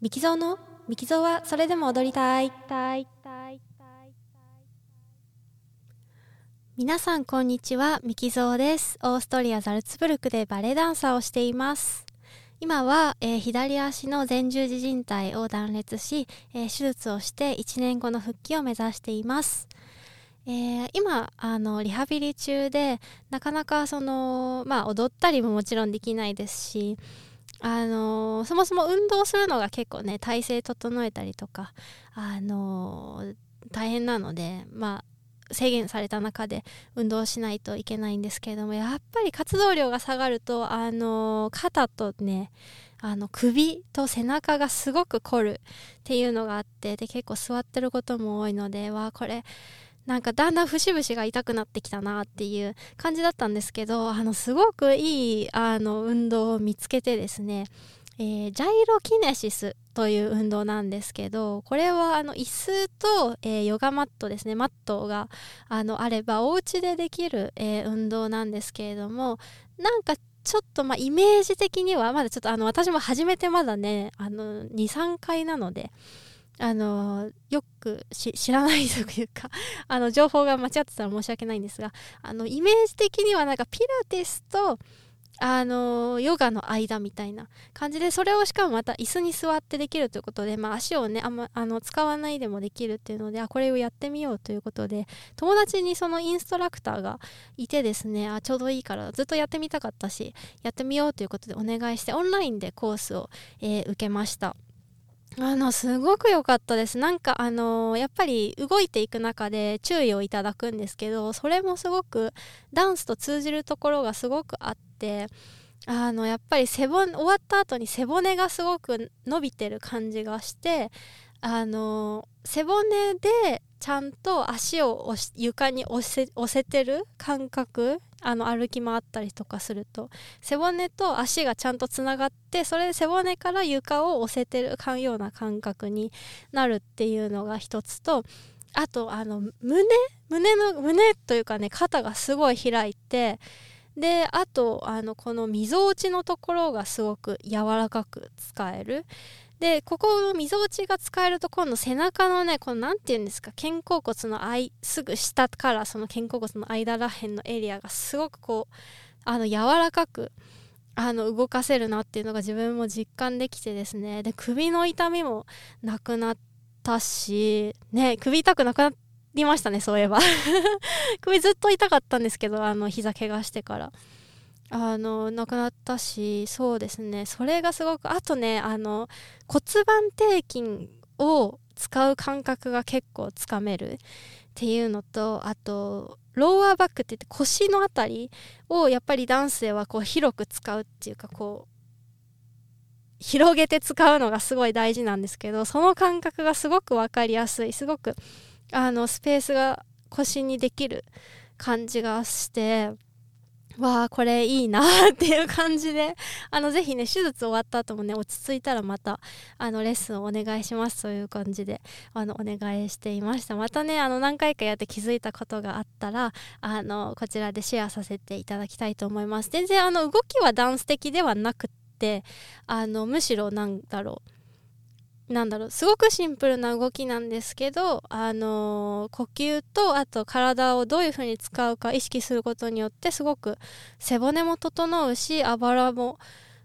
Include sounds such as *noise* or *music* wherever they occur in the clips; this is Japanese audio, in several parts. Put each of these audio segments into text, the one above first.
ミキゾーの？ミキゾーはそれでも踊りたい。皆さんこんにちは。ミキゾーです。オーストリアザルツブルクでバレエダンサーをしています。今は、えー、左足の前十字靭帯を断裂し、えー、手術をして1年後の復帰を目指しています。えー、今あのリハビリ中でなかなかそのまあ踊ったりももちろんできないですしあのそもそも運動するのが結構ね体勢整えたりとかあの大変なのでまあ制限された中で運動しないといけないんですけれどもやっぱり活動量が下がるとあの肩とねあの首と背中がすごく凝るっていうのがあってで結構座ってることも多いのでわこれなんかだんだん節々が痛くなってきたなっていう感じだったんですけどあのすごくいいあの運動を見つけてですね、えー、ジャイロキネシスという運動なんですけどこれはあの椅子と、えー、ヨガマットですねマットがあのあればお家でできる、えー、運動なんですけれどもなんかちょっとまあイメージ的にはまだちょっとあの私も始めてまだねあの23回なのであのよく知らないというか *laughs* あの情報が間違ってたら申し訳ないんですがあのイメージ的にはなんかピラティスとあのヨガの間みたいな感じでそれをしかもまた椅子に座ってできるということで、まあ、足をねあんまあの使わないでもできるっていうのであこれをやってみようということで友達にそのインストラクターがいてですねあちょうどいいからずっとやってみたかったしやってみようということでお願いしてオンラインでコースを、えー、受けました。あのすごく良かったです。なんかあのやっぱり動いていく中で注意をいただくんですけどそれもすごくダンスと通じるところがすごくあってあのやっぱり背骨終わった後に背骨がすごく伸びてる感じがしてあの背骨でちゃんと足を床に押せてる感覚あの歩き回ったりとかすると。背骨と足がちゃんとつながってそれで背骨から床を押せてるかんような感覚になるっていうのが一つとあとあの胸胸の胸というかね肩がすごい開いてであとあのこのみぞおちのところがすごく柔らかく使える。でここのみぞおちが使えると今度背中のねこの何て言うんですか肩甲骨のいすぐ下からその肩甲骨の間らへんのエリアがすごくこうあの柔らかくあの動かせるなっていうのが自分も実感できてですね。で首の痛みもなくなったしね首痛くなくなったりましたねそういえば *laughs* 首ずっと痛かったんですけどあの膝怪我してから。あの亡くなったしそうですねそれがすごくあとねあの骨盤底筋を使う感覚が結構つかめるっていうのとあとローアーバックって言って腰の辺りをやっぱりダンスではこう広く使うっていうかこう広げて使うのがすごい大事なんですけどその感覚がすごく分かりやすいすごくあのスペースが腰にできる感じがしてわあこれいいなっていう感じで *laughs* あのぜひね手術終わった後もね落ち着いたらまたあのレッスンをお願いしますという感じであのお願いしていました。またねあの何回かやって気づいたことがあったらあのこちらでシェアさせていただきたいと思います。全然あの動きはダンス的ではなくってあのむしろなんだろうなんだろうすごくシンプルな動きなんですけど、あのー、呼吸とあと体をどういう風に使うか意識することによってすごく背骨も整うしあばらも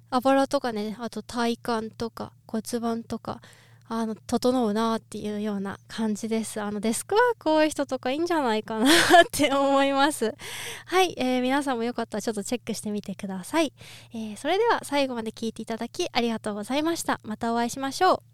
あばらとかねあと体幹とか骨盤とかあの整うなっていうような感じです。あのデスクワーク多い人とかいいんじゃないかなって思います。はい、えー、皆さんもよかったらちょっとチェックしてみてください、えー、それでは最後まで聞いていただきありがとうございました。またお会いしましょう。